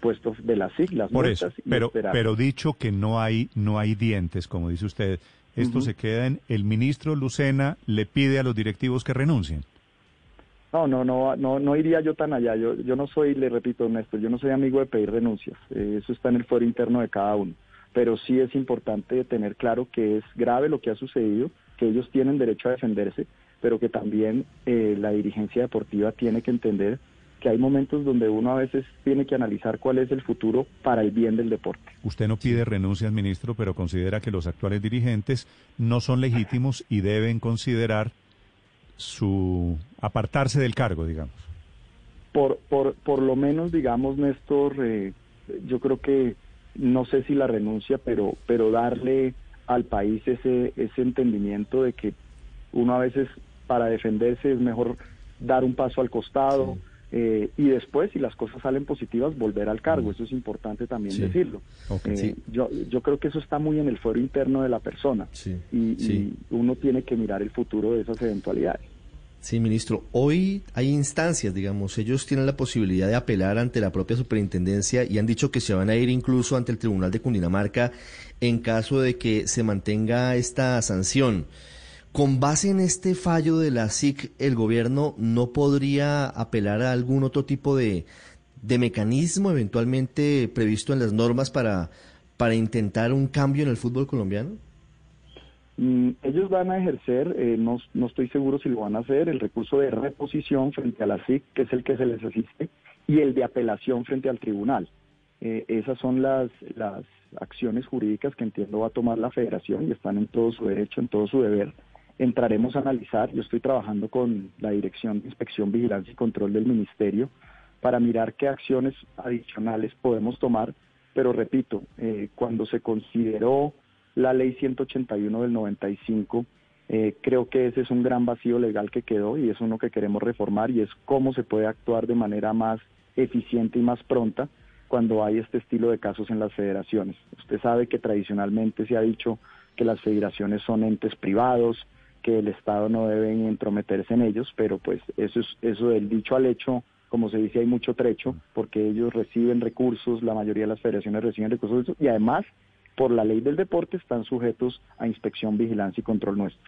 puestos de las siglas. Por eso, pero, pero dicho que no hay, no hay dientes, como dice usted, esto se queda en el ministro Lucena le pide a los directivos que renuncien. No, no, no, no, no iría yo tan allá. Yo, yo no soy, le repito, Néstor, yo no soy amigo de pedir renuncias. Eh, eso está en el fuero interno de cada uno. Pero sí es importante tener claro que es grave lo que ha sucedido, que ellos tienen derecho a defenderse, pero que también eh, la dirigencia deportiva tiene que entender que hay momentos donde uno a veces tiene que analizar cuál es el futuro para el bien del deporte. Usted no pide renuncias, ministro, pero considera que los actuales dirigentes no son legítimos y deben considerar su apartarse del cargo, digamos. Por, por, por lo menos, digamos, Néstor, eh, yo creo que no sé si la renuncia, pero, pero darle al país ese, ese entendimiento de que uno a veces para defenderse es mejor dar un paso al costado, eh, y después, si las cosas salen positivas, volver al cargo. Eso es importante también decirlo. Eh, yo, yo creo que eso está muy en el fuero interno de la persona y, uno tiene que mirar el futuro de esas eventualidades. Sí, ministro. Hoy hay instancias, digamos, ellos tienen la posibilidad de apelar ante la propia superintendencia y han dicho que se van a ir incluso ante el Tribunal de Cundinamarca en caso de que se mantenga esta sanción. Con base en este fallo de la SIC, ¿el gobierno no podría apelar a algún otro tipo de, mecanismo eventualmente previsto en las normas para, para intentar un cambio en el fútbol colombiano? Mm, ellos van a ejercer, eh, no, no, estoy seguro si lo van a hacer, el recurso de reposición frente a la SIC, que es el que se les asiste, y el de apelación frente al tribunal. Eh, esas son las, las acciones jurídicas que entiendo va a tomar la federación y están en todo su derecho, en todo su deber entraremos a analizar, yo estoy trabajando con la Dirección de Inspección, Vigilancia y Control del Ministerio para mirar qué acciones adicionales podemos tomar, pero repito, eh, cuando se consideró la ley 181 del 95, eh, creo que ese es un gran vacío legal que quedó y es uno que queremos reformar y es cómo se puede actuar de manera más eficiente y más pronta cuando hay este estilo de casos en las federaciones. Usted sabe que tradicionalmente se ha dicho que las federaciones son entes privados, que el Estado no debe entrometerse en ellos, pero pues eso es eso del dicho al hecho, como se dice, hay mucho trecho, porque ellos reciben recursos, la mayoría de las federaciones reciben recursos y además, por la ley del deporte, están sujetos a inspección, vigilancia y control nuestro.